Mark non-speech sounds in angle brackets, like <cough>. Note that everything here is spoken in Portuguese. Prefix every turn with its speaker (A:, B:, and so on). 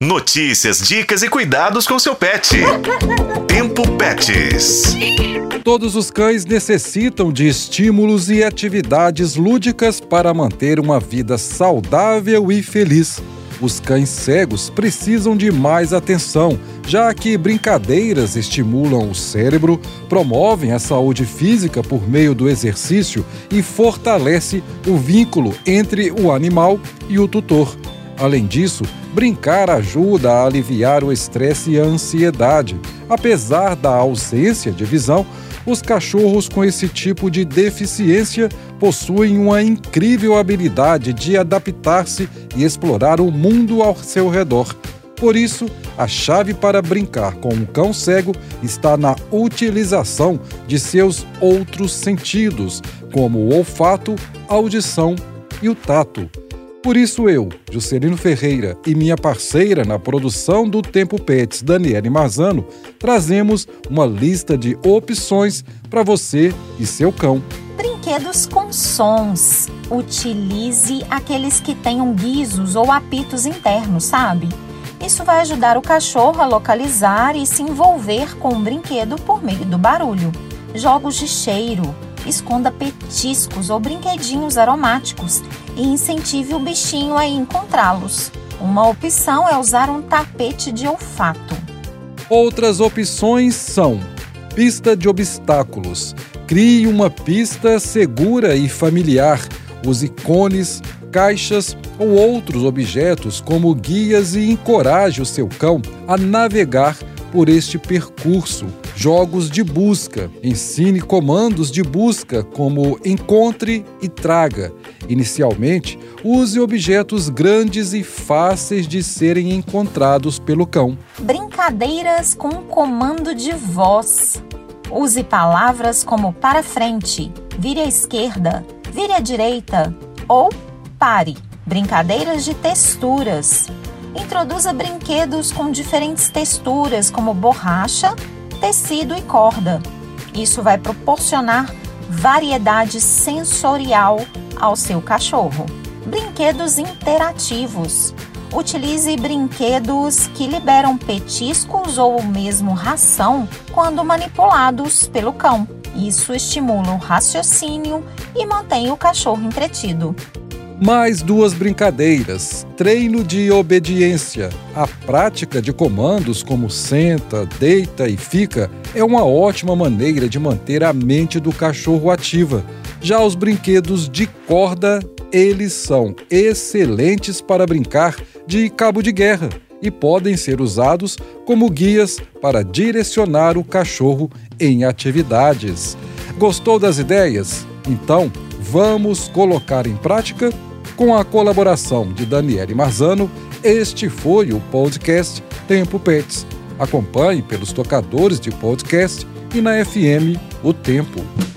A: Notícias, dicas e cuidados com seu pet. <laughs> Tempo Pets.
B: Todos os cães necessitam de estímulos e atividades lúdicas para manter uma vida saudável e feliz. Os cães cegos precisam de mais atenção, já que brincadeiras estimulam o cérebro, promovem a saúde física por meio do exercício e fortalece o vínculo entre o animal e o tutor. Além disso, brincar ajuda a aliviar o estresse e a ansiedade. Apesar da ausência de visão, os cachorros com esse tipo de deficiência possuem uma incrível habilidade de adaptar-se e explorar o mundo ao seu redor. Por isso, a chave para brincar com um cão cego está na utilização de seus outros sentidos, como o olfato, audição e o tato. Por isso eu, Juscelino Ferreira e minha parceira na produção do Tempo Pets, Daniele Marzano, trazemos uma lista de opções para você e seu cão.
C: Brinquedos com sons. Utilize aqueles que tenham guizos ou apitos internos, sabe? Isso vai ajudar o cachorro a localizar e se envolver com o brinquedo por meio do barulho. Jogos de cheiro esconda petiscos ou brinquedinhos aromáticos e incentive o bichinho a encontrá-los. Uma opção é usar um tapete de olfato.
B: Outras opções são pista de obstáculos. Crie uma pista segura e familiar. Use cones, caixas ou outros objetos como guias e encoraje o seu cão a navegar por este percurso. Jogos de busca. Ensine comandos de busca como encontre e traga. Inicialmente, use objetos grandes e fáceis de serem encontrados pelo cão.
C: Brincadeiras com comando de voz. Use palavras como para frente, vire à esquerda, vire à direita ou pare. Brincadeiras de texturas. Introduza brinquedos com diferentes texturas, como borracha, tecido e corda. Isso vai proporcionar variedade sensorial ao seu cachorro. Brinquedos interativos. Utilize brinquedos que liberam petiscos ou mesmo ração quando manipulados pelo cão. Isso estimula o raciocínio e mantém o cachorro entretido.
B: Mais duas brincadeiras: treino de obediência. A prática de comandos como senta, deita e fica é uma ótima maneira de manter a mente do cachorro ativa. Já os brinquedos de corda, eles são excelentes para brincar de cabo de guerra e podem ser usados como guias para direcionar o cachorro em atividades. Gostou das ideias? Então, vamos colocar em prática com a colaboração de Daniele Marzano, este foi o podcast Tempo Pets. Acompanhe pelos tocadores de podcast e na FM O Tempo.